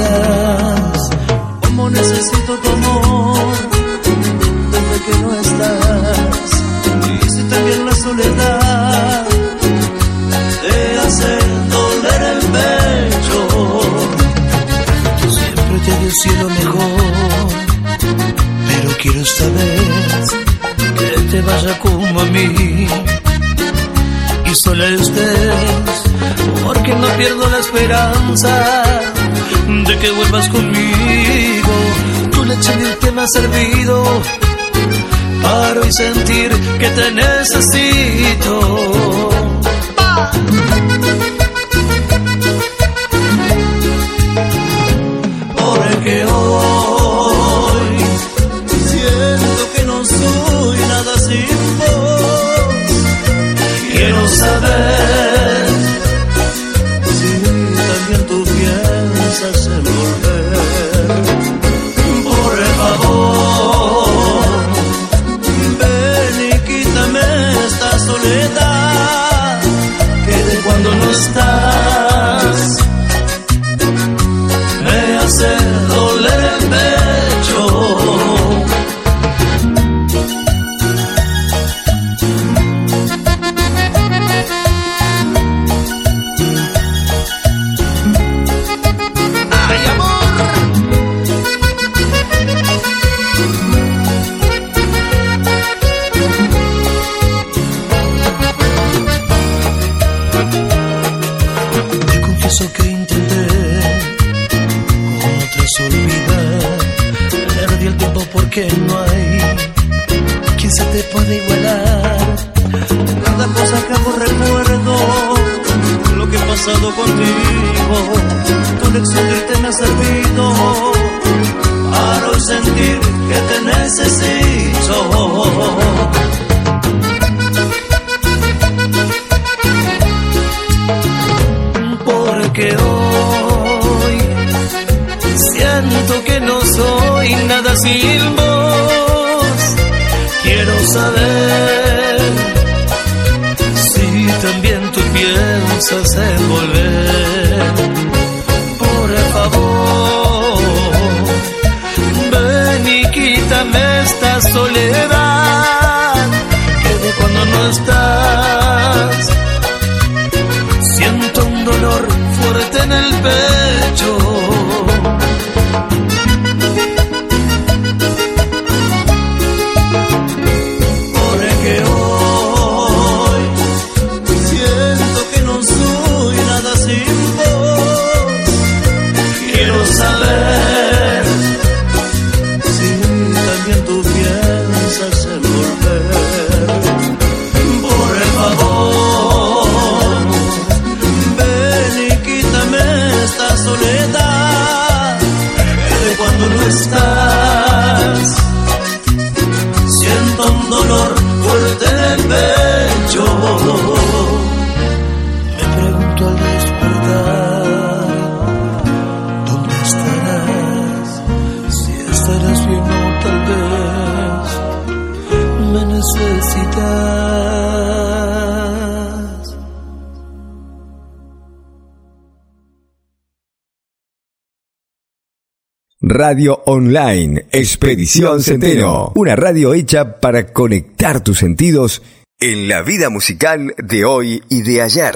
Necesitas, como necesito tu amor, desde que no estás. Y si también la soledad te hace doler el pecho, siempre te deseo lo mejor pero quiero saber que te vaya como a mí. Y solo estés porque no pierdo la esperanza de que vuelvas conmigo. Tu leche que me ha servido para hoy sentir que te necesito Radio Online, Expedición Centeno. Una radio hecha para conectar tus sentidos en la vida musical de hoy y de ayer.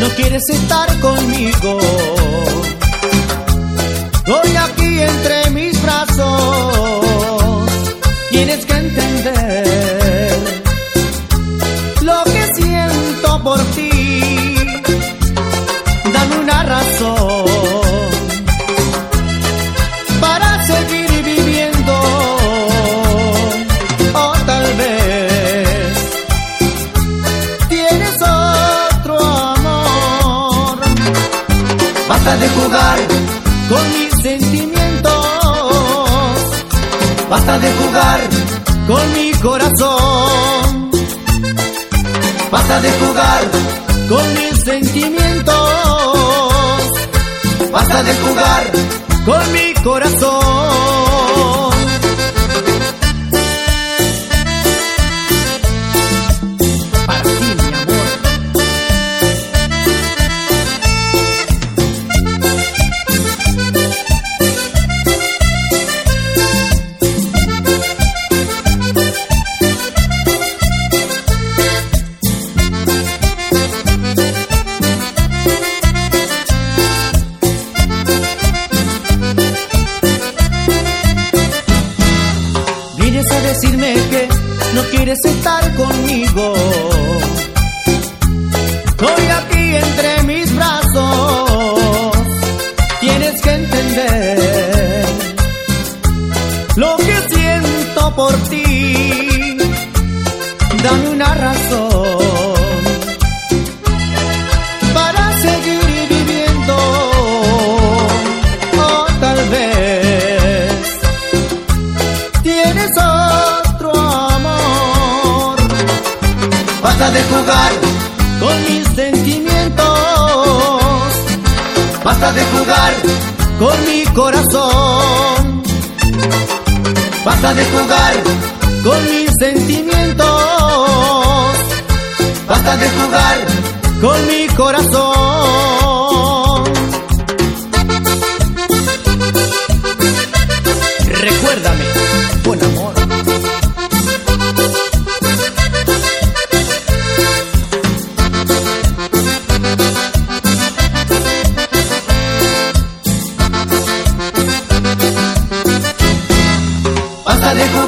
No quieres estar conmigo. Basta de jugar con mi corazón. Basta de jugar con mis sentimientos. Basta de jugar con mi corazón.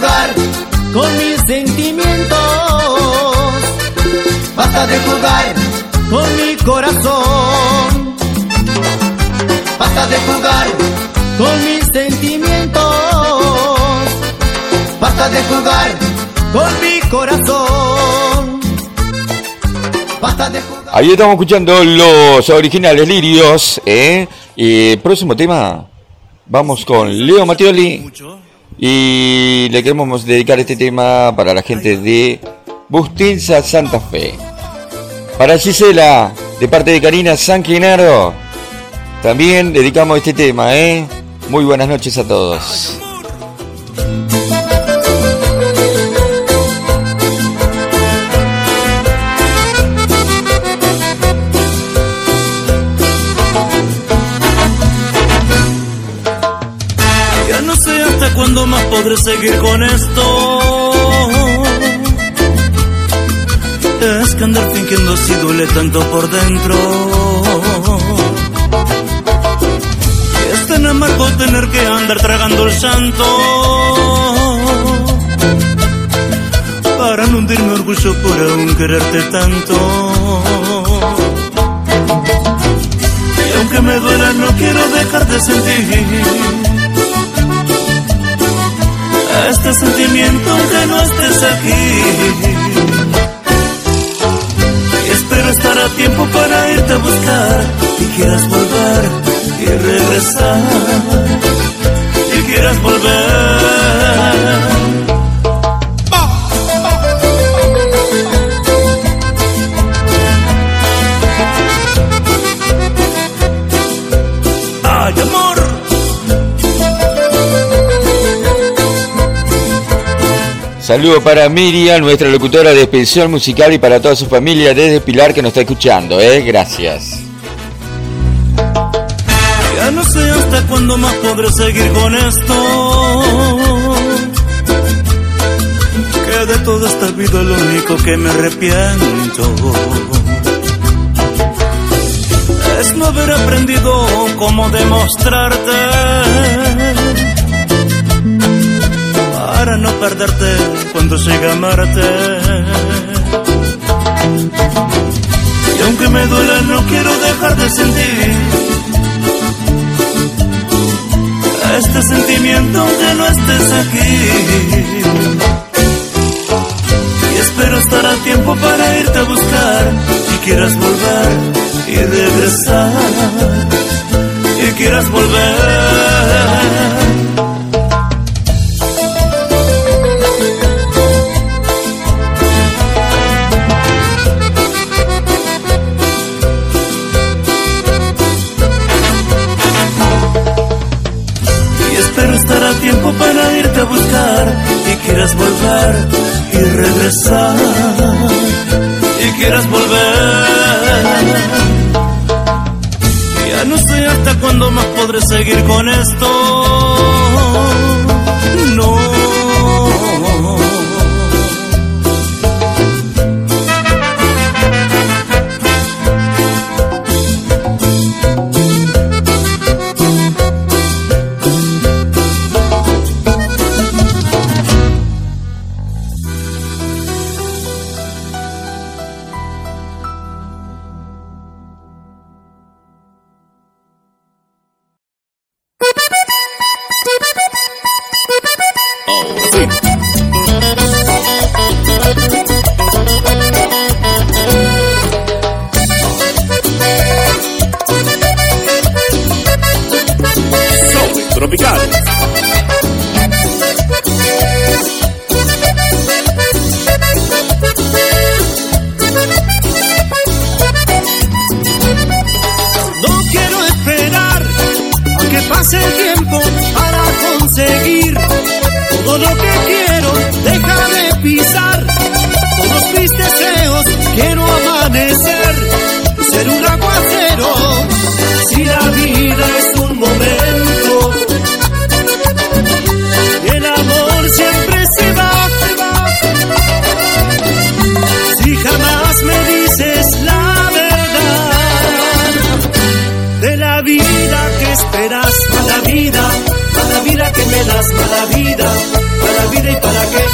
Jugar con mis sentimientos. Basta de jugar con mi corazón. Basta de jugar con mis sentimientos. Basta de jugar con mi corazón. Basta de jugar. Ahí estamos escuchando los originales lirios, ¿eh? Y próximo tema, vamos con Leo Mattioli. Y le queremos dedicar este tema para la gente de Bustinza Santa Fe. Para Gisela, de parte de Karina San Genaro, también dedicamos este tema, ¿eh? Muy buenas noches a todos. Podré seguir con esto. Es que andar fingiendo si duele tanto por dentro. Es tan amargo tener que andar tragando el santo. Para no hundirme orgullo por aún quererte tanto. Y aunque me duela, no quiero dejar de sentir este sentimiento aunque no estés aquí. Y espero estar a tiempo para irte a buscar y quieras volver. regresar y quieras volver. Amor. Saludo para Miriam, nuestra locutora de expedición musical y para toda su familia desde Pilar que nos está escuchando, ¿eh? Gracias. Ya no sé hasta cuándo más podré seguir con esto. Que de toda esta vida lo único que me arrepiento es no haber aprendido cómo demostrarte para no perderte cuando llegue a amarte. Y aunque me duela, no quiero dejar de sentir este sentimiento aunque no estés aquí. Y espero estar a tiempo para irte a buscar y quieras volver y regresar y quieras volver. Para irte a buscar y quieras volver y regresar y quieras volver. Ya no sé hasta cuándo más podré seguir con esto.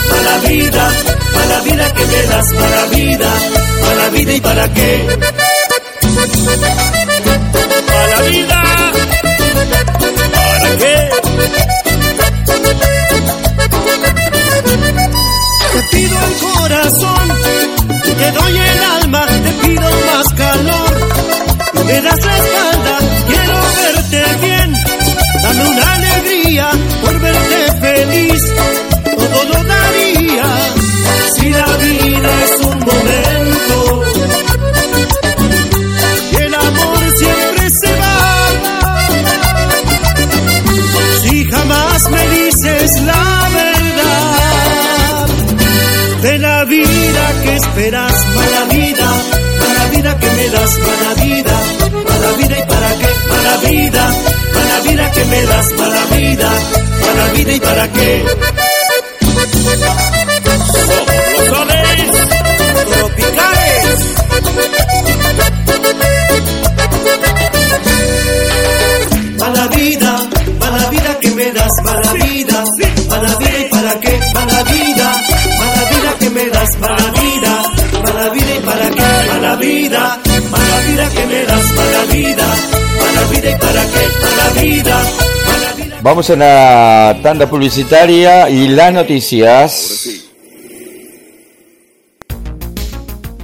Para mala vida, mala vida que me das, mala vida, mala vida y para qué. Mala vida, ¿para qué? Te pido el corazón, te doy el alma, te pido más calor, me das la espalda, quiero verte bien, dame una alegría por verte feliz, si la vida es un momento, y el amor siempre se va, si jamás me dices la verdad de la vida que esperas, mala vida, mala vida que me das, mala vida, mala vida y para qué, mala vida, mala vida que me das, mala vida, mala vida y para qué. Tropicales. Mala vida, mala vida que me das, mala vida, mala vida y para qué, mala vida, mala vida que me das, mala vida, mala vida y para qué, mala vida, mala vida que me das, mala vida, mala vida y para qué, mala vida. Vamos a una tanda publicitaria y las noticias.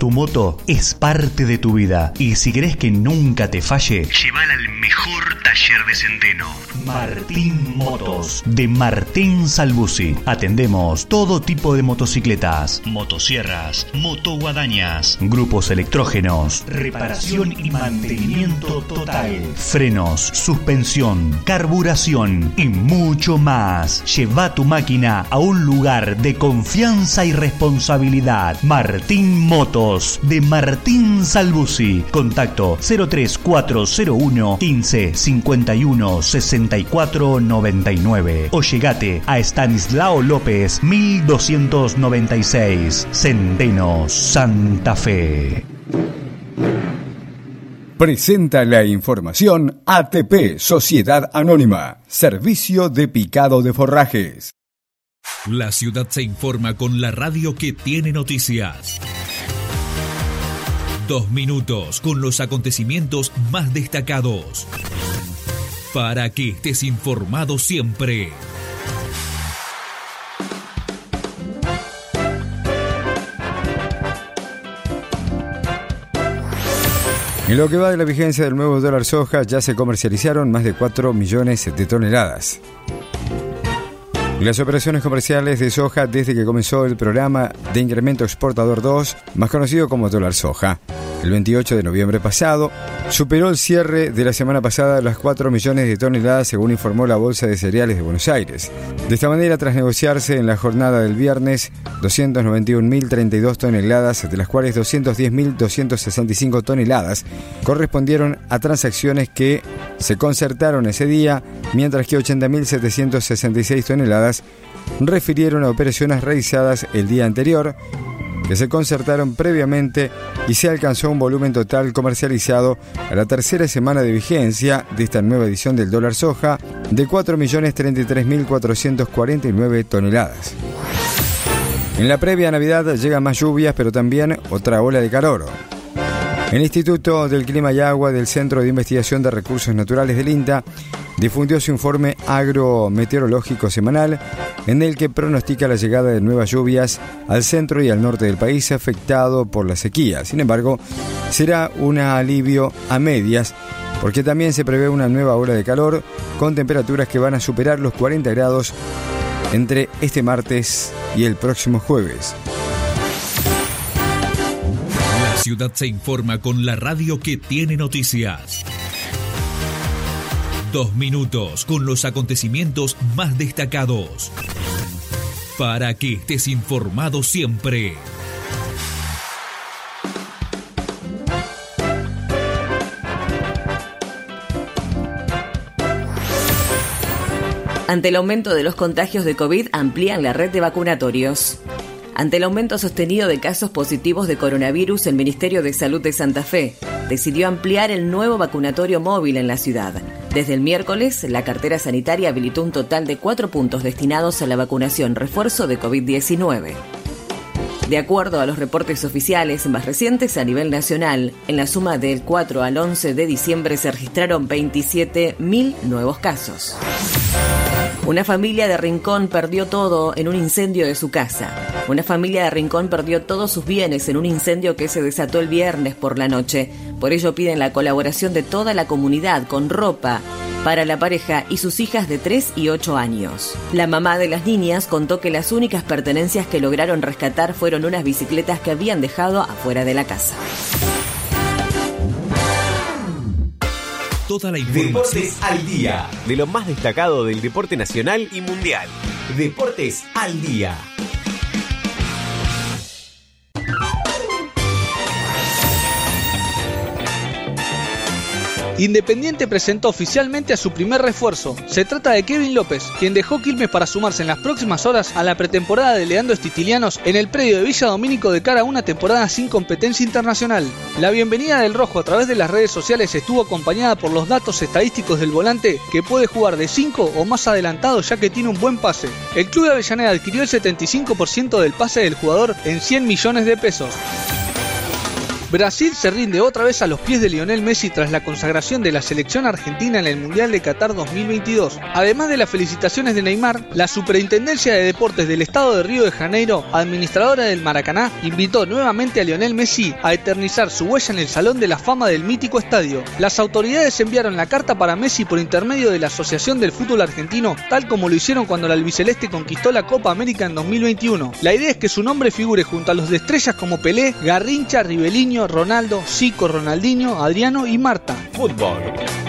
Tu moto es parte de tu vida y si querés que nunca te falle, llévala al mejor taller de Centeno. Martín Motos de Martín Salbusi. Atendemos todo tipo de motocicletas, motosierras, motoguadañas, grupos electrógenos, reparación y mantenimiento total, frenos, suspensión, carburación y mucho más. Lleva tu máquina a un lugar de confianza y responsabilidad. Martín Motos de Martín Salbusi. Contacto 03401 15 51 64 99 o llegate a Stanislao López 1296 Centeno Santa Fe. Presenta la información ATP Sociedad Anónima, Servicio de Picado de Forrajes. La ciudad se informa con la radio que tiene noticias. Dos minutos con los acontecimientos más destacados. Para que estés informado siempre. En lo que va de la vigencia del nuevo dólar soja, ya se comercializaron más de 4 millones de toneladas. Las operaciones comerciales de soja desde que comenzó el programa de incremento exportador 2, más conocido como dólar soja, el 28 de noviembre pasado, superó el cierre de la semana pasada las 4 millones de toneladas, según informó la Bolsa de Cereales de Buenos Aires. De esta manera, tras negociarse en la jornada del viernes 291.032 toneladas, de las cuales 210.265 toneladas correspondieron a transacciones que se concertaron ese día, mientras que 80.766 toneladas refirieron a operaciones realizadas el día anterior, que se concertaron previamente y se alcanzó un volumen total comercializado a la tercera semana de vigencia de esta nueva edición del dólar soja de 4.033.449 toneladas. En la previa Navidad llegan más lluvias, pero también otra ola de calor. El Instituto del Clima y Agua del Centro de Investigación de Recursos Naturales del INTA difundió su informe agrometeorológico semanal en el que pronostica la llegada de nuevas lluvias al centro y al norte del país afectado por la sequía. Sin embargo, será un alivio a medias porque también se prevé una nueva ola de calor con temperaturas que van a superar los 40 grados entre este martes y el próximo jueves. Ciudad se informa con la radio que tiene noticias. Dos minutos con los acontecimientos más destacados. Para que estés informado siempre. Ante el aumento de los contagios de COVID, amplían la red de vacunatorios. Ante el aumento sostenido de casos positivos de coronavirus, el Ministerio de Salud de Santa Fe decidió ampliar el nuevo vacunatorio móvil en la ciudad. Desde el miércoles, la cartera sanitaria habilitó un total de cuatro puntos destinados a la vacunación refuerzo de COVID-19. De acuerdo a los reportes oficiales más recientes a nivel nacional, en la suma del 4 al 11 de diciembre se registraron 27.000 nuevos casos. Una familia de Rincón perdió todo en un incendio de su casa. Una familia de Rincón perdió todos sus bienes en un incendio que se desató el viernes por la noche. Por ello piden la colaboración de toda la comunidad con ropa para la pareja y sus hijas de 3 y 8 años. La mamá de las niñas contó que las únicas pertenencias que lograron rescatar fueron unas bicicletas que habían dejado afuera de la casa. Toda la información. Deportes al día. De lo más destacado del deporte nacional y mundial. Deportes al día. Independiente presentó oficialmente a su primer refuerzo. Se trata de Kevin López, quien dejó Quilmes para sumarse en las próximas horas a la pretemporada de Leandro Estitilianos en el predio de Villa Domínico de cara a una temporada sin competencia internacional. La bienvenida del Rojo a través de las redes sociales estuvo acompañada por los datos estadísticos del volante que puede jugar de 5 o más adelantado ya que tiene un buen pase. El club de Avellaneda adquirió el 75% del pase del jugador en 100 millones de pesos. Brasil se rinde otra vez a los pies de Lionel Messi tras la consagración de la selección argentina en el Mundial de Qatar 2022. Además de las felicitaciones de Neymar, la Superintendencia de Deportes del Estado de Río de Janeiro, administradora del Maracaná, invitó nuevamente a Lionel Messi a eternizar su huella en el Salón de la Fama del mítico estadio. Las autoridades enviaron la carta para Messi por intermedio de la Asociación del Fútbol Argentino, tal como lo hicieron cuando el albiceleste conquistó la Copa América en 2021. La idea es que su nombre figure junto a los de estrellas como Pelé, Garrincha, Ronaldo, Zico, Ronaldinho, Adriano y Marta. Fútbol.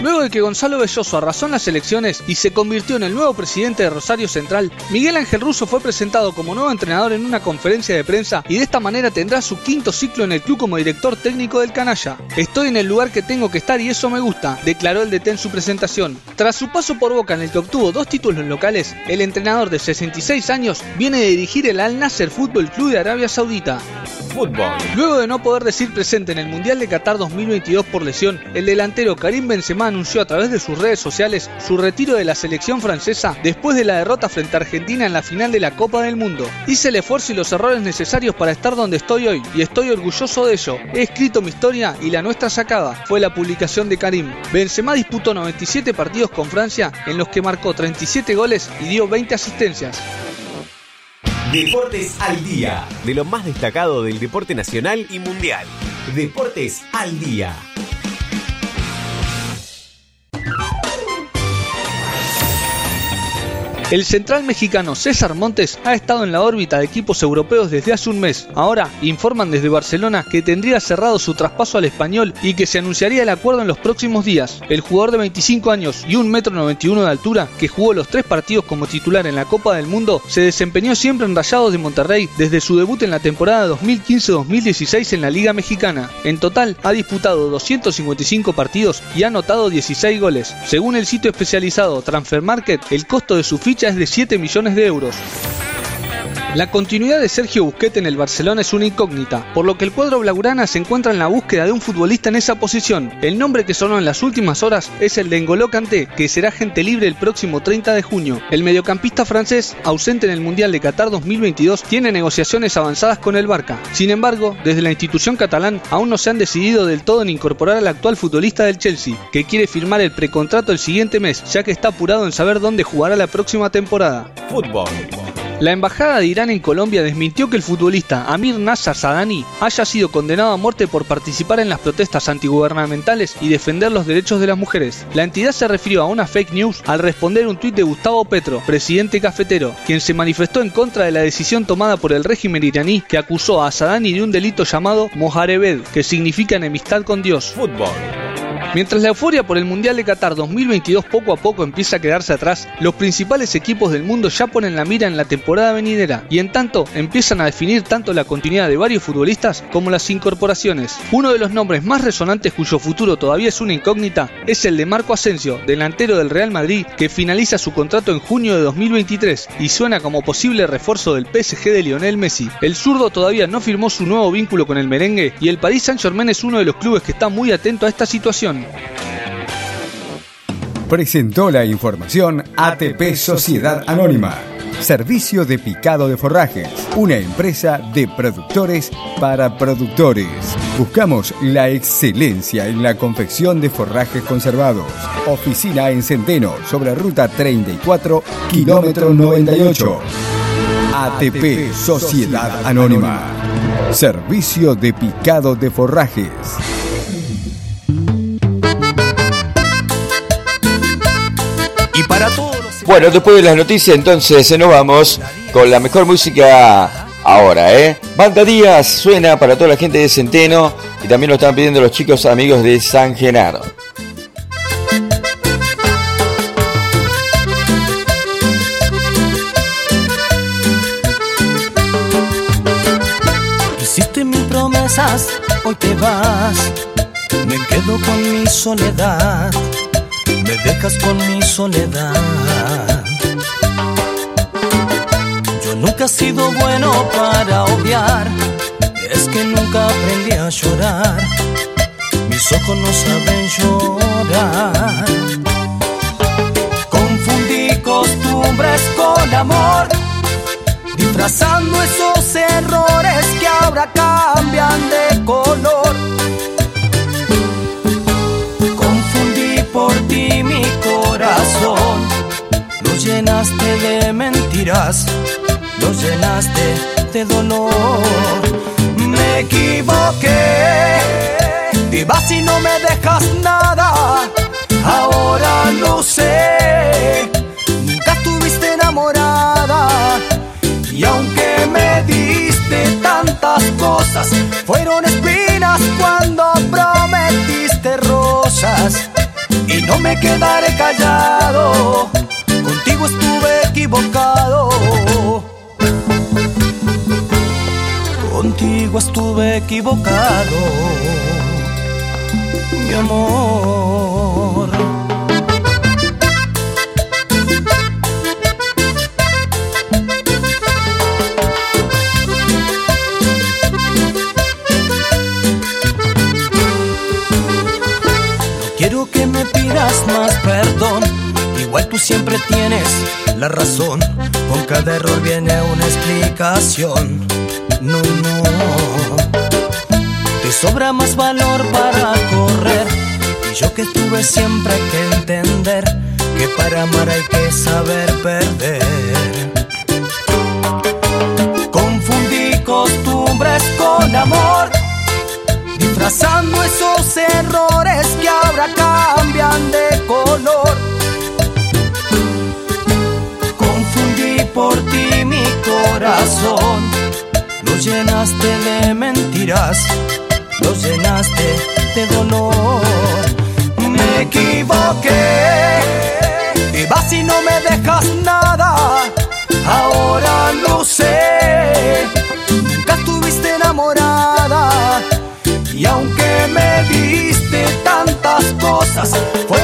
Luego de que Gonzalo Belloso arrasó en las elecciones y se convirtió en el nuevo presidente de Rosario Central, Miguel Ángel Russo fue presentado como nuevo entrenador en una conferencia de prensa y de esta manera tendrá su quinto ciclo en el club como director técnico del canalla. Estoy en el lugar que tengo que estar y eso me gusta, declaró el DT en su presentación. Tras su paso por Boca en el que obtuvo dos títulos locales, el entrenador de 66 años viene de dirigir el Al Nasser Fútbol Club de Arabia Saudita. Fútbol. Luego de no poder decir presente en el Mundial de Qatar 2022 por lesión, el delantero Karim Benzema anunció a través de sus redes sociales su retiro de la selección francesa después de la derrota frente a Argentina en la final de la Copa del Mundo. Hice el esfuerzo y los errores necesarios para estar donde estoy hoy y estoy orgulloso de ello. He escrito mi historia y la nuestra sacada, fue la publicación de Karim. Benzema disputó 97 partidos con Francia en los que marcó 37 goles y dio 20 asistencias. Deportes al día. De lo más destacado del deporte nacional y mundial. Deportes al día. El central mexicano César Montes ha estado en la órbita de equipos europeos desde hace un mes. Ahora informan desde Barcelona que tendría cerrado su traspaso al español y que se anunciaría el acuerdo en los próximos días. El jugador de 25 años y 1,91 m de altura, que jugó los tres partidos como titular en la Copa del Mundo, se desempeñó siempre en Rayados de Monterrey desde su debut en la temporada 2015-2016 en la Liga Mexicana. En total ha disputado 255 partidos y ha anotado 16 goles. Según el sitio especializado Transfer Market, el costo de su ficha es de 7 millones de euros. La continuidad de Sergio Busquets en el Barcelona es una incógnita, por lo que el cuadro blaugrana se encuentra en la búsqueda de un futbolista en esa posición. El nombre que sonó en las últimas horas es el de N'Golo Kanté, que será gente libre el próximo 30 de junio. El mediocampista francés, ausente en el Mundial de Qatar 2022, tiene negociaciones avanzadas con el Barca. Sin embargo, desde la institución catalán aún no se han decidido del todo en incorporar al actual futbolista del Chelsea, que quiere firmar el precontrato el siguiente mes, ya que está apurado en saber dónde jugará la próxima temporada. Fútbol. La embajada de Irán en Colombia desmintió que el futbolista Amir Nasser Sadani haya sido condenado a muerte por participar en las protestas antigubernamentales y defender los derechos de las mujeres. La entidad se refirió a una fake news al responder un tuit de Gustavo Petro, presidente cafetero, quien se manifestó en contra de la decisión tomada por el régimen iraní que acusó a Sadani de un delito llamado Moharebed, que significa enemistad con Dios. Fútbol. Mientras la euforia por el Mundial de Qatar 2022 poco a poco empieza a quedarse atrás, los principales equipos del mundo ya ponen la mira en la temporada venidera y en tanto empiezan a definir tanto la continuidad de varios futbolistas como las incorporaciones. Uno de los nombres más resonantes cuyo futuro todavía es una incógnita es el de Marco Asensio, delantero del Real Madrid, que finaliza su contrato en junio de 2023 y suena como posible refuerzo del PSG de Lionel Messi. El zurdo todavía no firmó su nuevo vínculo con el merengue y el Paris Saint-Germain es uno de los clubes que está muy atento a esta situación. Presentó la información ATP Sociedad Anónima. Servicio de picado de forrajes. Una empresa de productores para productores. Buscamos la excelencia en la confección de forrajes conservados. Oficina en Centeno, sobre ruta 34, kilómetro 98. ATP Sociedad Anónima. Servicio de picado de forrajes. Bueno, después de las noticias, entonces nos vamos con la mejor música ahora, ¿eh? Banda Díaz suena para toda la gente de Centeno y también lo están pidiendo los chicos amigos de San Genaro. Hiciste mil promesas, hoy te vas. Me quedo con mi soledad. Me dejas con mi soledad. Yo nunca he sido bueno para obviar. Es que nunca aprendí a llorar. Mis ojos no saben llorar. Confundí costumbres con amor. disfrazando esos errores que ahora cambian de color. Llenaste de mentiras, lo llenaste de dolor. Me equivoqué, y vas y no me dejas nada, ahora lo sé. Nunca estuviste enamorada y aunque me diste tantas cosas, fueron espinas cuando prometiste rosas. Y no me quedaré callado, contigo estuve equivocado. Contigo estuve equivocado, mi amor. Igual tú siempre tienes la razón. Con cada error viene una explicación. No, no. Te sobra más valor para correr. Y yo que tuve siempre que entender que para amar hay que saber perder. Confundí costumbres con amor disfrazando esos errores que ahora cambian de color. Por ti mi corazón, lo llenaste de mentiras, lo llenaste de dolor. Me equivoqué, y vas y no me dejas nada, ahora lo sé. Nunca estuviste enamorada. Y aunque me diste tantas cosas, fueron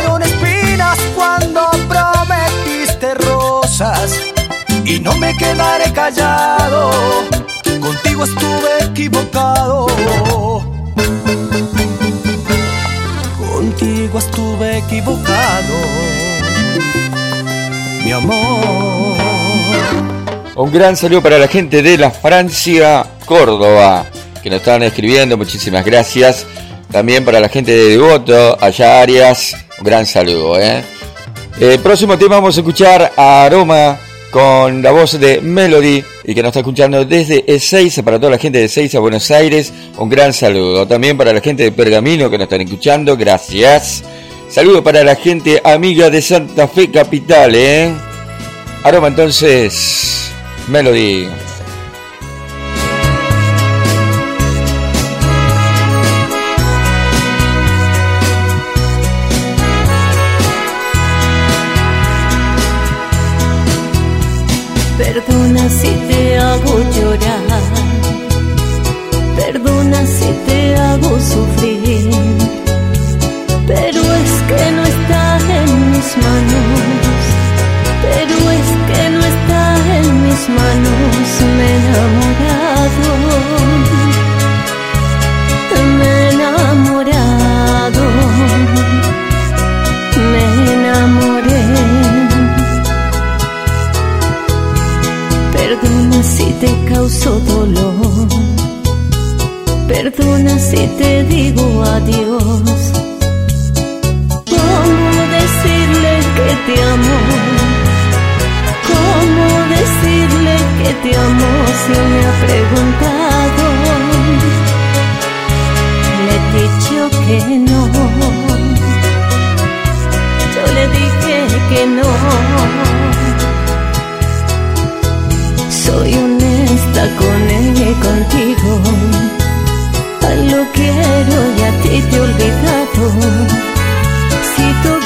No me quedaré callado, contigo estuve equivocado. Contigo estuve equivocado, mi amor. Un gran saludo para la gente de la Francia, Córdoba, que nos están escribiendo, muchísimas gracias. También para la gente de Devoto, allá Arias, un gran saludo. ¿eh? El próximo tema vamos a escuchar a Aroma con la voz de Melody y que nos está escuchando desde Ezeiza, para toda la gente de Ezeiza, Buenos Aires, un gran saludo. También para la gente de Pergamino que nos están escuchando, gracias. Saludo para la gente amiga de Santa Fe Capital, ¿eh? Aroma entonces, Melody. Perdona si te hago llorar, perdona si te hago sufrir, pero es que no está en mis manos, pero es que no está en mis manos, me he enamorado, te digo adiós. ¿Cómo decirle que te amo? ¿Cómo decirle que te amo si me ha preguntado? Le he dicho que no. Yo le dije que no. Soy honesta con él y contigo. Si tú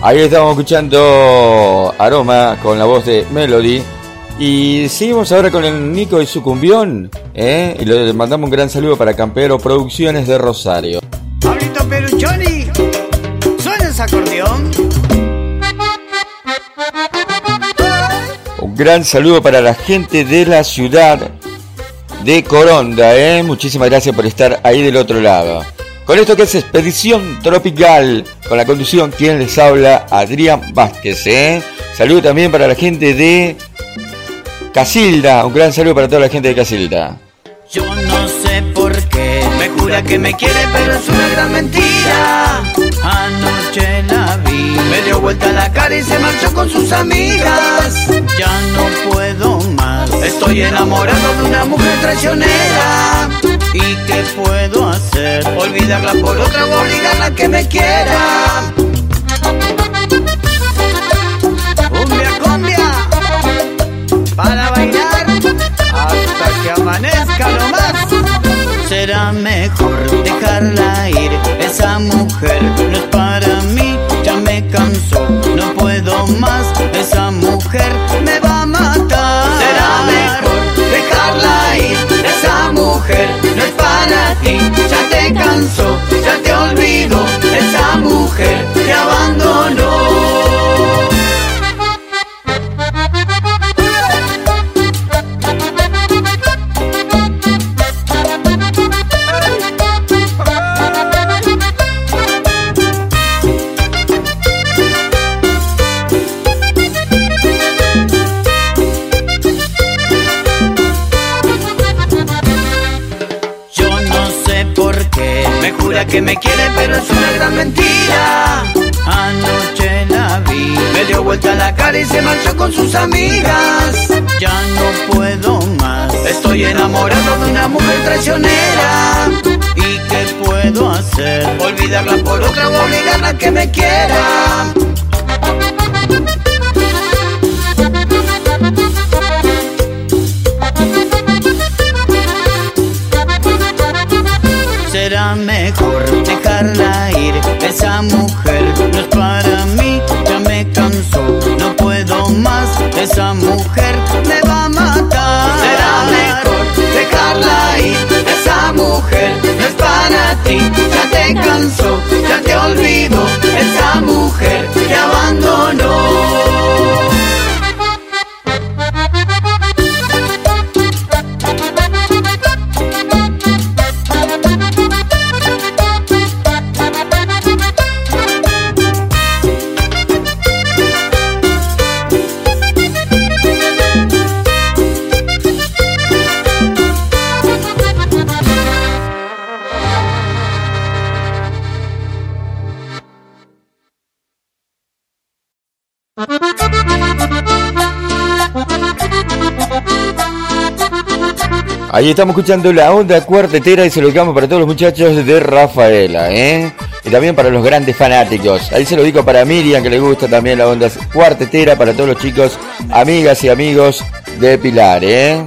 Ahí estamos escuchando Aroma con la voz de Melody. Y seguimos ahora con el Nico y su cumbión. ¿eh? Y le mandamos un gran saludo para Campero Producciones de Rosario. Pablito Peruchoni, ¿suena ese acordeón? Un gran saludo para la gente de la ciudad de Coronda. ¿eh? Muchísimas gracias por estar ahí del otro lado. Con esto que es Expedición Tropical, con la conducción, quien les habla, Adrián Vázquez. ¿eh? Saludo también para la gente de Casilda. Un gran saludo para toda la gente de Casilda. Yo no sé por qué me jura que me quiere, pero es una gran mentira. Anoche la vi, me dio vuelta la cara y se marchó con sus amigas. Ya no puedo más, estoy enamorado de una mujer traicionera. ¿Y qué puedo hacer? Olvidarla por otra o obligarla que me quiera. Cumbia, cumbia, para bailar hasta que amanezca nomás. Será mejor dejarla ir, esa mujer no es para mí, ya me cansó, no puedo más, esa mujer para ti, ya te cansó, ya te olvido, esa mujer te abandonó. Que me quiere, pero es una gran mentira. Anoche la vi, me dio vuelta la cara y se marchó con sus amigas. Ya no puedo más, estoy enamorado de una mujer traicionera. ¿Y qué puedo hacer? Olvidarla por otra o obligarla a que me quiera. dejarla ir. Esa mujer no es para mí, ya me cansó, no puedo más. Esa mujer me va a matar. Será mejor dejarla ir. Esa mujer no es para ti, ya te cansó, ya te olvidó. Ahí estamos escuchando la onda cuartetera y se lo dedicamos para todos los muchachos de Rafaela, ¿eh? Y también para los grandes fanáticos. Ahí se lo digo para Miriam, que le gusta también la onda cuartetera, para todos los chicos, amigas y amigos de Pilar, ¿eh?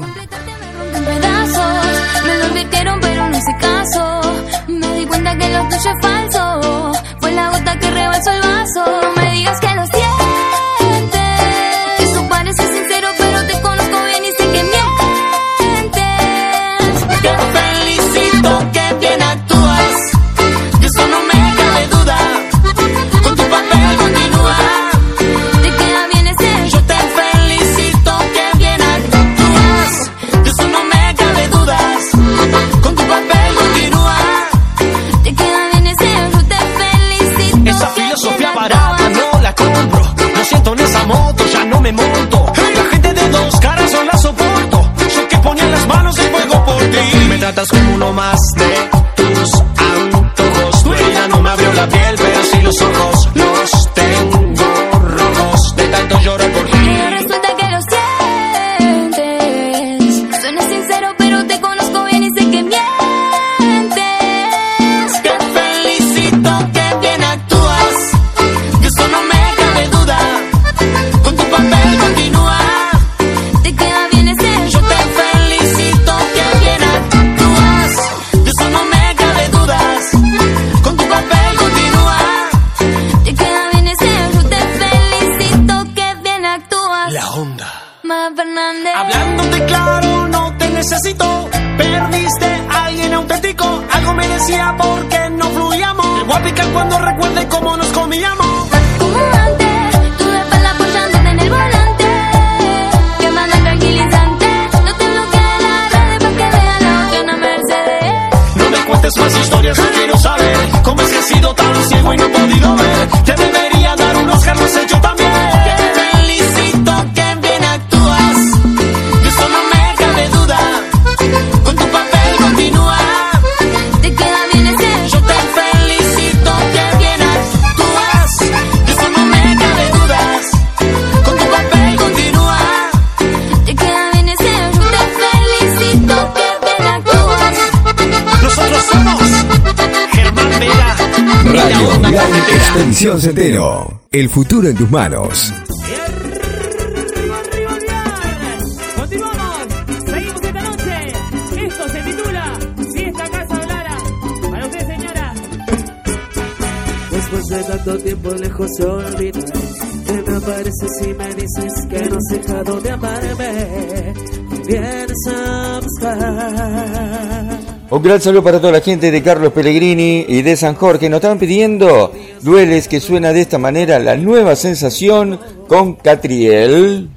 El futuro en tus manos. Continuamos. Seguimos esta noche. Esto se titula Si esta casa hablara. Para usted, señora. Después de tanto tiempo lejos, olvido te me apareces y me dices que no sé a dónde aparecer. Bien, Samstag. Un gran saludo para toda la gente de Carlos Pellegrini y de San Jorge. Nos están pidiendo dueles que suena de esta manera la nueva sensación con Catriel.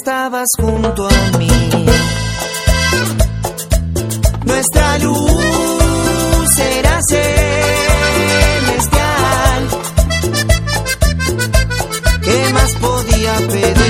estabas junto a mí. Nuestra luz era celestial. ¿Qué más podía pedir?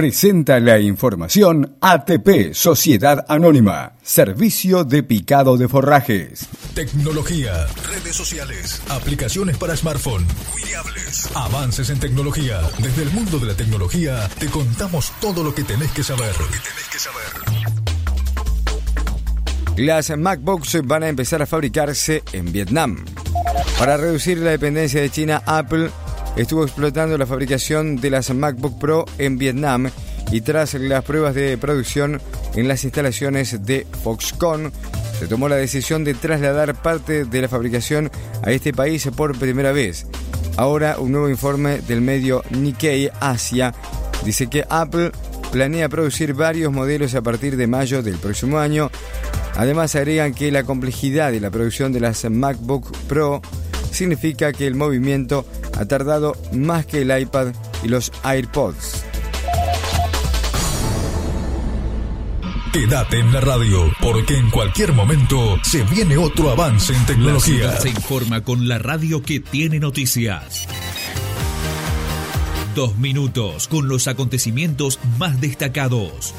Presenta la información ATP Sociedad Anónima, Servicio de Picado de Forrajes. Tecnología, redes sociales, aplicaciones para smartphone, avances en tecnología. Desde el mundo de la tecnología te contamos todo lo que tenés que saber. Las MacBooks van a empezar a fabricarse en Vietnam. Para reducir la dependencia de China, Apple estuvo explotando la fabricación de las MacBook Pro en Vietnam y tras las pruebas de producción en las instalaciones de Foxconn, se tomó la decisión de trasladar parte de la fabricación a este país por primera vez. Ahora un nuevo informe del medio Nikkei Asia dice que Apple planea producir varios modelos a partir de mayo del próximo año. Además agregan que la complejidad de la producción de las MacBook Pro significa que el movimiento ha tardado más que el iPad y los AirPods. Quédate en la radio, porque en cualquier momento se viene otro avance en tecnología. se informa con la radio que tiene noticias. Dos minutos con los acontecimientos más destacados.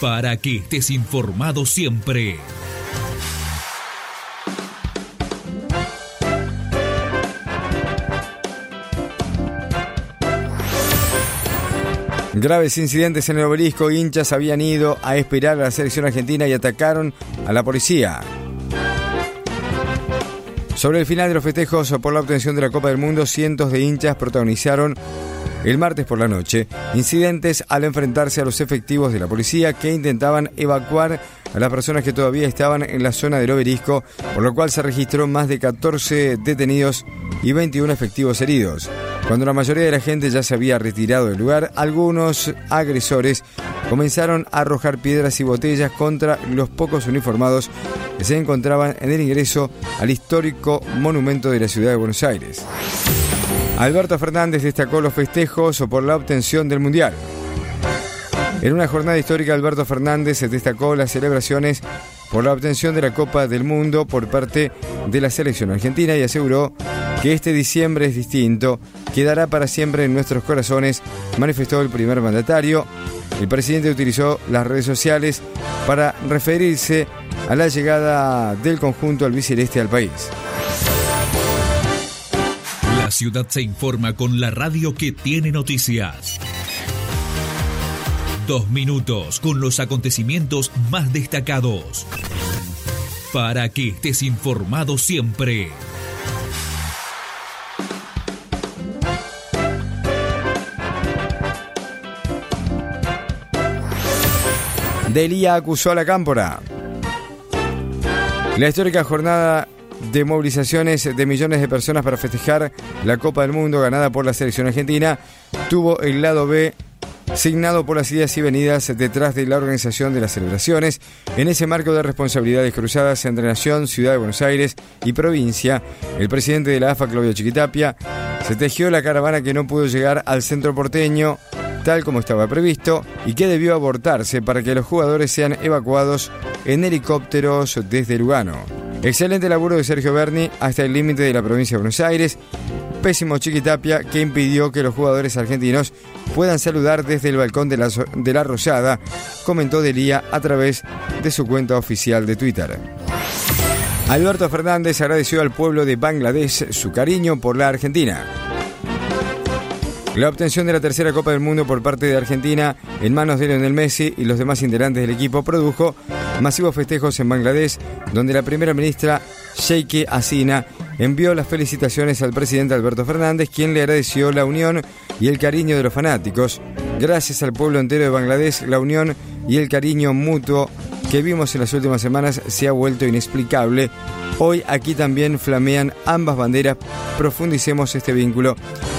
Para que estés informado siempre. Graves incidentes en el obelisco, hinchas habían ido a esperar a la selección argentina y atacaron a la policía. Sobre el final de los festejos por la obtención de la Copa del Mundo, cientos de hinchas protagonizaron el martes por la noche incidentes al enfrentarse a los efectivos de la policía que intentaban evacuar a las personas que todavía estaban en la zona del obelisco, por lo cual se registró más de 14 detenidos y 21 efectivos heridos. Cuando la mayoría de la gente ya se había retirado del lugar, algunos agresores comenzaron a arrojar piedras y botellas contra los pocos uniformados que se encontraban en el ingreso al histórico monumento de la ciudad de Buenos Aires. Alberto Fernández destacó los festejos por la obtención del Mundial. En una jornada histórica, Alberto Fernández destacó las celebraciones por la obtención de la Copa del Mundo por parte de la selección argentina y aseguró que este diciembre es distinto, quedará para siempre en nuestros corazones, manifestó el primer mandatario. El presidente utilizó las redes sociales para referirse a la llegada del conjunto albiceleste al país. La ciudad se informa con la radio que tiene noticias. Dos minutos con los acontecimientos más destacados. Para que estés informado siempre. Delía acusó a la cámpora. La histórica jornada de movilizaciones de millones de personas para festejar la Copa del Mundo ganada por la selección argentina tuvo el lado B signado por las ideas y venidas detrás de la organización de las celebraciones, en ese marco de responsabilidades cruzadas entre Nación, Ciudad de Buenos Aires y provincia, el presidente de la AFA, Claudio Chiquitapia, se tejió la caravana que no pudo llegar al centro porteño tal como estaba previsto y que debió abortarse para que los jugadores sean evacuados en helicópteros desde Lugano. Excelente laburo de Sergio Berni hasta el límite de la provincia de Buenos Aires. Pésimo Chiquitapia que impidió que los jugadores argentinos puedan saludar desde el balcón de la, de la Rosada, comentó Delía a través de su cuenta oficial de Twitter. Alberto Fernández agradeció al pueblo de Bangladesh su cariño por la Argentina. La obtención de la tercera Copa del Mundo por parte de Argentina en manos de Lionel Messi y los demás integrantes del equipo produjo masivos festejos en Bangladesh, donde la primera ministra Sheikh Hasina envió las felicitaciones al presidente Alberto Fernández, quien le agradeció la unión y el cariño de los fanáticos. Gracias al pueblo entero de Bangladesh, la unión y el cariño mutuo que vimos en las últimas semanas se ha vuelto inexplicable. Hoy aquí también flamean ambas banderas. Profundicemos este vínculo,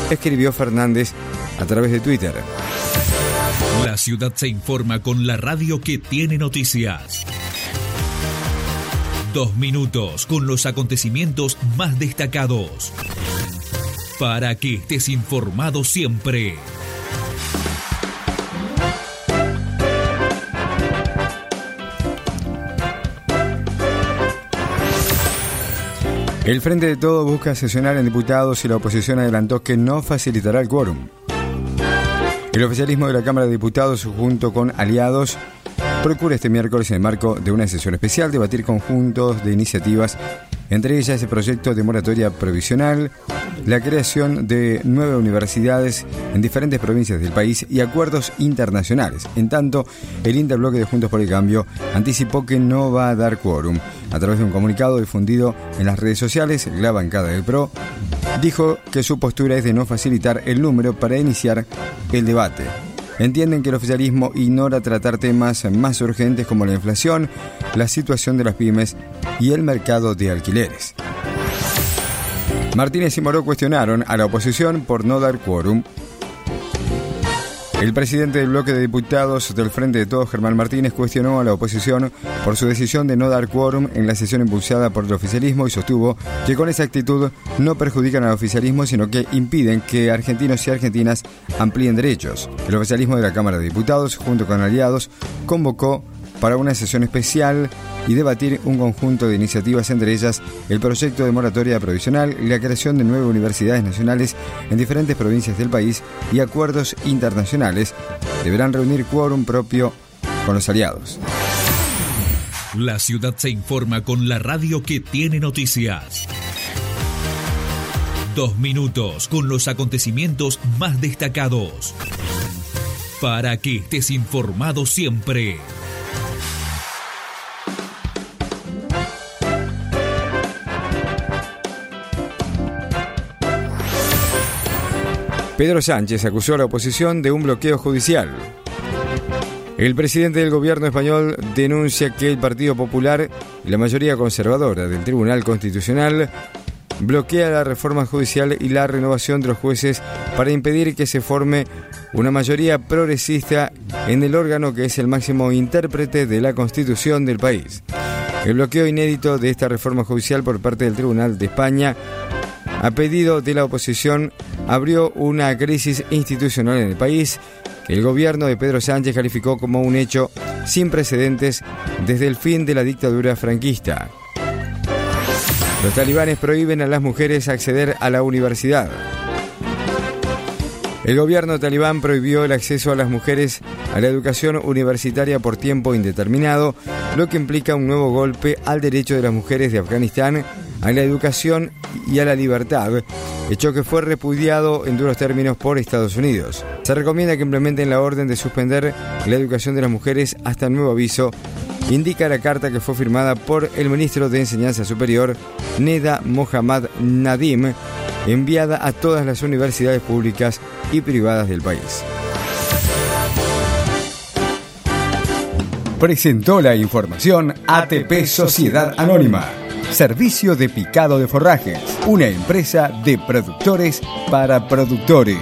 escribió Fernández a través de Twitter. La ciudad se informa con la radio que tiene noticias. Dos minutos con los acontecimientos más destacados. Para que estés informado siempre. El Frente de Todo busca sesionar en diputados y la oposición adelantó que no facilitará el quórum. El oficialismo de la Cámara de Diputados, junto con aliados, procura este miércoles, en el marco de una sesión especial, debatir conjuntos de iniciativas, entre ellas el proyecto de moratoria provisional, la creación de nueve universidades en diferentes provincias del país y acuerdos internacionales. En tanto, el interbloque de Juntos por el Cambio anticipó que no va a dar quórum. A través de un comunicado difundido en las redes sociales, la bancada del PRO dijo que su postura es de no facilitar el número para iniciar el debate. Entienden que el oficialismo ignora tratar temas más urgentes como la inflación, la situación de las pymes y el mercado de alquileres. Martínez y Moró cuestionaron a la oposición por no dar quórum. El presidente del bloque de diputados del Frente de Todos, Germán Martínez, cuestionó a la oposición por su decisión de no dar quórum en la sesión impulsada por el oficialismo y sostuvo que con esa actitud no perjudican al oficialismo, sino que impiden que argentinos y argentinas amplíen derechos. El oficialismo de la Cámara de Diputados, junto con aliados, convocó para una sesión especial y debatir un conjunto de iniciativas, entre ellas el proyecto de moratoria provisional, la creación de nueve universidades nacionales en diferentes provincias del país y acuerdos internacionales. Deberán reunir quórum propio con los aliados. La ciudad se informa con la radio que tiene noticias. Dos minutos con los acontecimientos más destacados. Para que estés informado siempre. Pedro Sánchez acusó a la oposición de un bloqueo judicial. El presidente del gobierno español denuncia que el Partido Popular y la mayoría conservadora del Tribunal Constitucional bloquea la reforma judicial y la renovación de los jueces para impedir que se forme una mayoría progresista en el órgano que es el máximo intérprete de la Constitución del país. El bloqueo inédito de esta reforma judicial por parte del Tribunal de España a pedido de la oposición abrió una crisis institucional en el país que el gobierno de Pedro Sánchez calificó como un hecho sin precedentes desde el fin de la dictadura franquista. Los talibanes prohíben a las mujeres acceder a la universidad. El gobierno talibán prohibió el acceso a las mujeres a la educación universitaria por tiempo indeterminado, lo que implica un nuevo golpe al derecho de las mujeres de Afganistán a la educación y a la libertad, hecho que fue repudiado en duros términos por Estados Unidos. Se recomienda que implementen la orden de suspender la educación de las mujeres hasta nuevo aviso, indica la carta que fue firmada por el ministro de Enseñanza Superior, Neda Mohammad Nadim, enviada a todas las universidades públicas y privadas del país. Presentó la información ATP Sociedad Anónima. Servicio de picado de forrajes. Una empresa de productores para productores.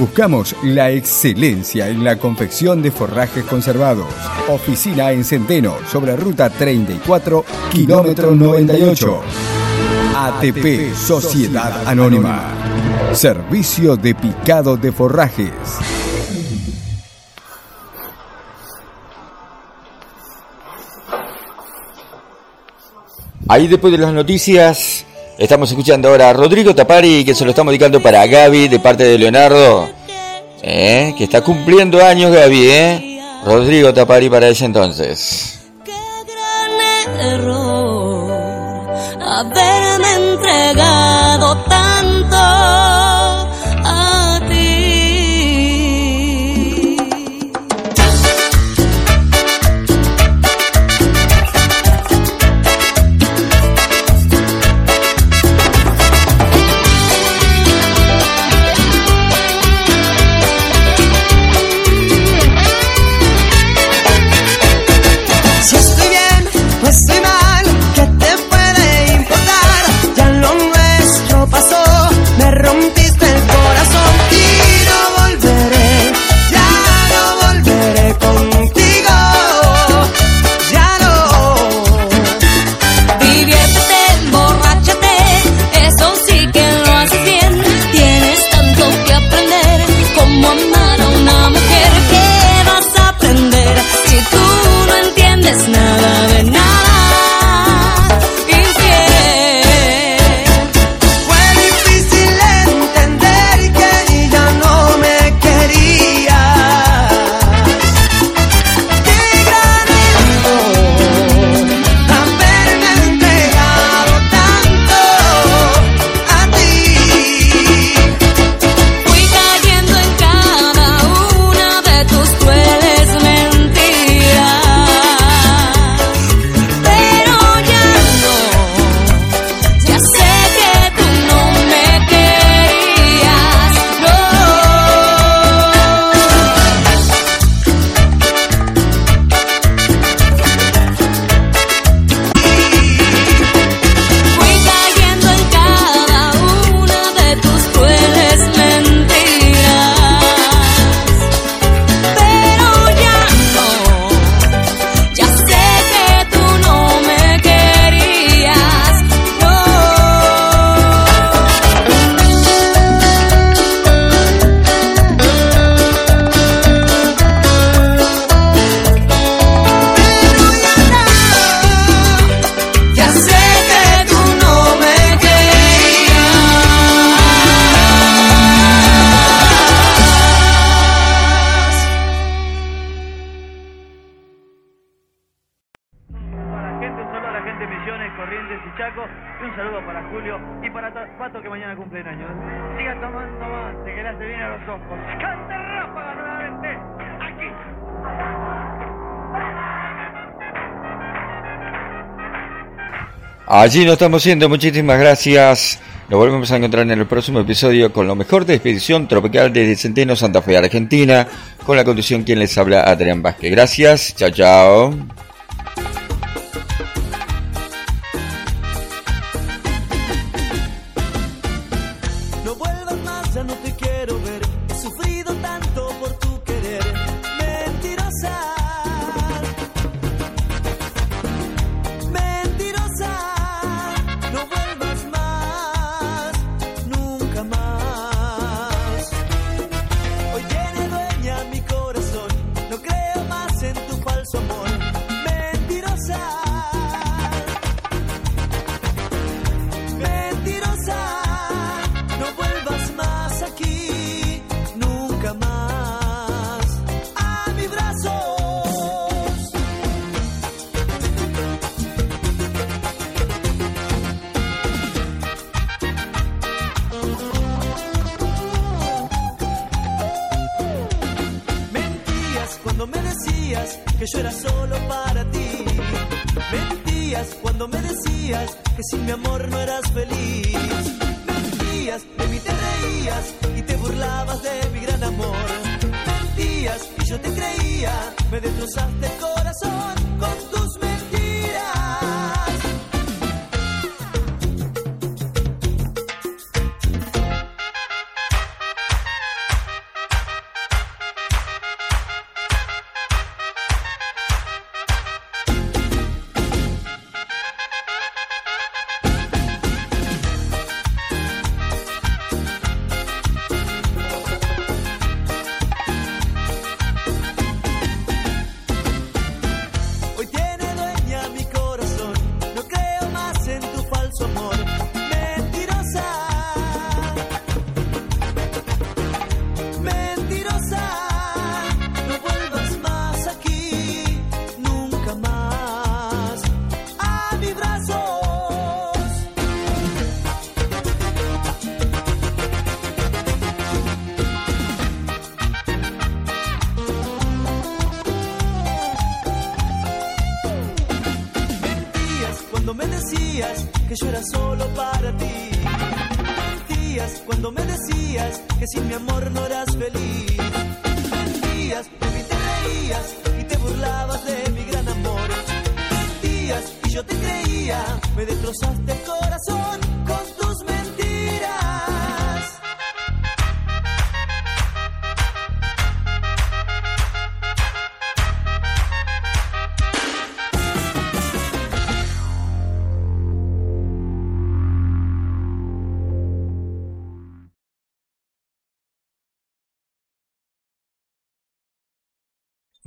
Buscamos la excelencia en la confección de forrajes conservados. Oficina en Centeno, sobre ruta 34, kilómetro 98. ATP Sociedad Anónima. Servicio de picado de forrajes. Ahí después de las noticias, estamos escuchando ahora a Rodrigo Tapari, que se lo estamos dedicando para Gaby de parte de Leonardo, ¿eh? que está cumpliendo años Gaby, ¿eh? Rodrigo Tapari para ese entonces. error haberme entregado tanto Allí nos estamos yendo. Muchísimas gracias. Nos volvemos a encontrar en el próximo episodio con lo mejor de Expedición Tropical desde Centeno, Santa Fe, Argentina, con la conducción quien les habla, Adrián Vázquez. Gracias. Chao, chao.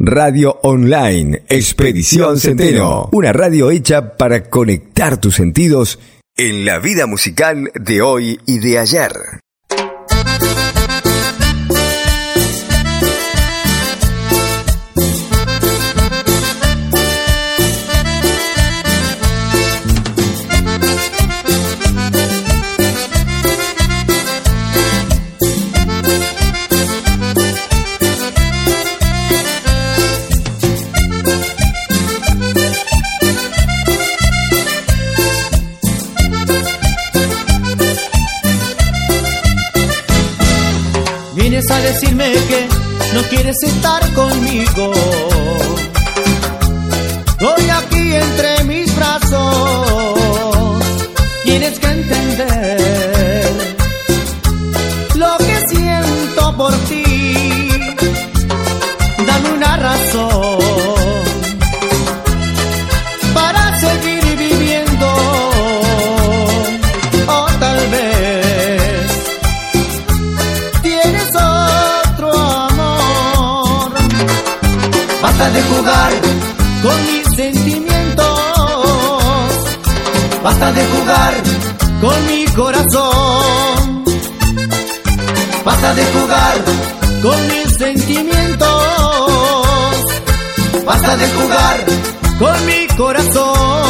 Radio Online, Expedición Centeno, una radio hecha para conectar tus sentidos en la vida musical de hoy y de ayer. quieres estar conmigo. basta de jugar con mi corazón. Basta de jugar con mis sentimientos. Basta de jugar con mi corazón.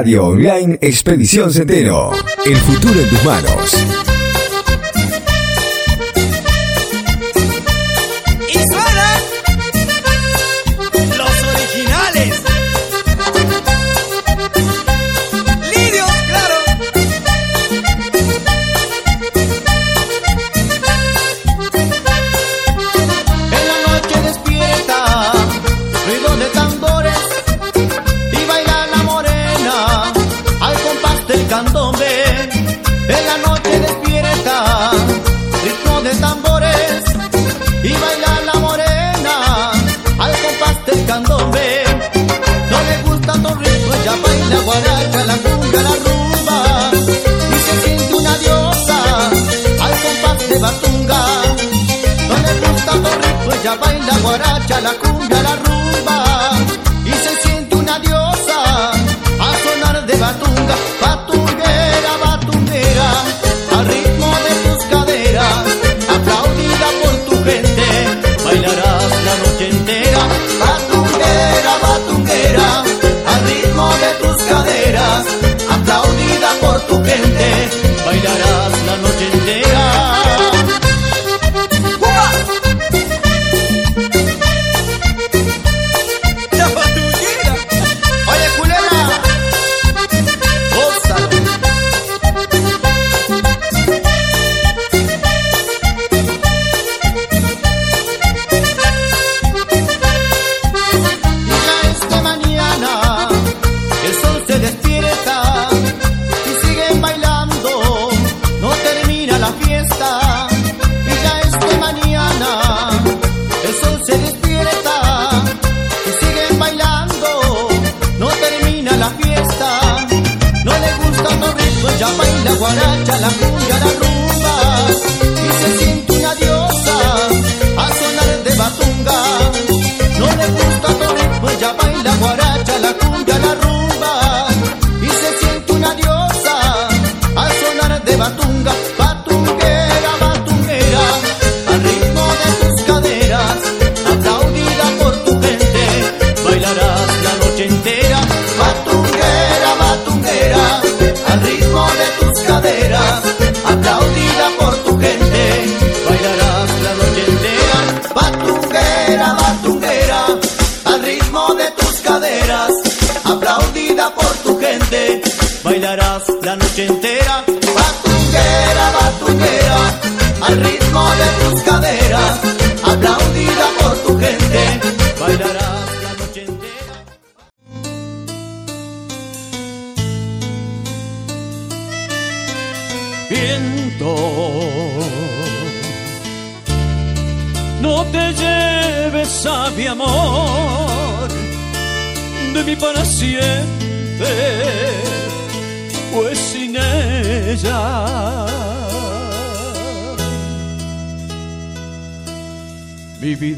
Radio Online Expedición Centeno. El futuro en tus manos.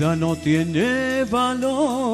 Vida no tiene valor.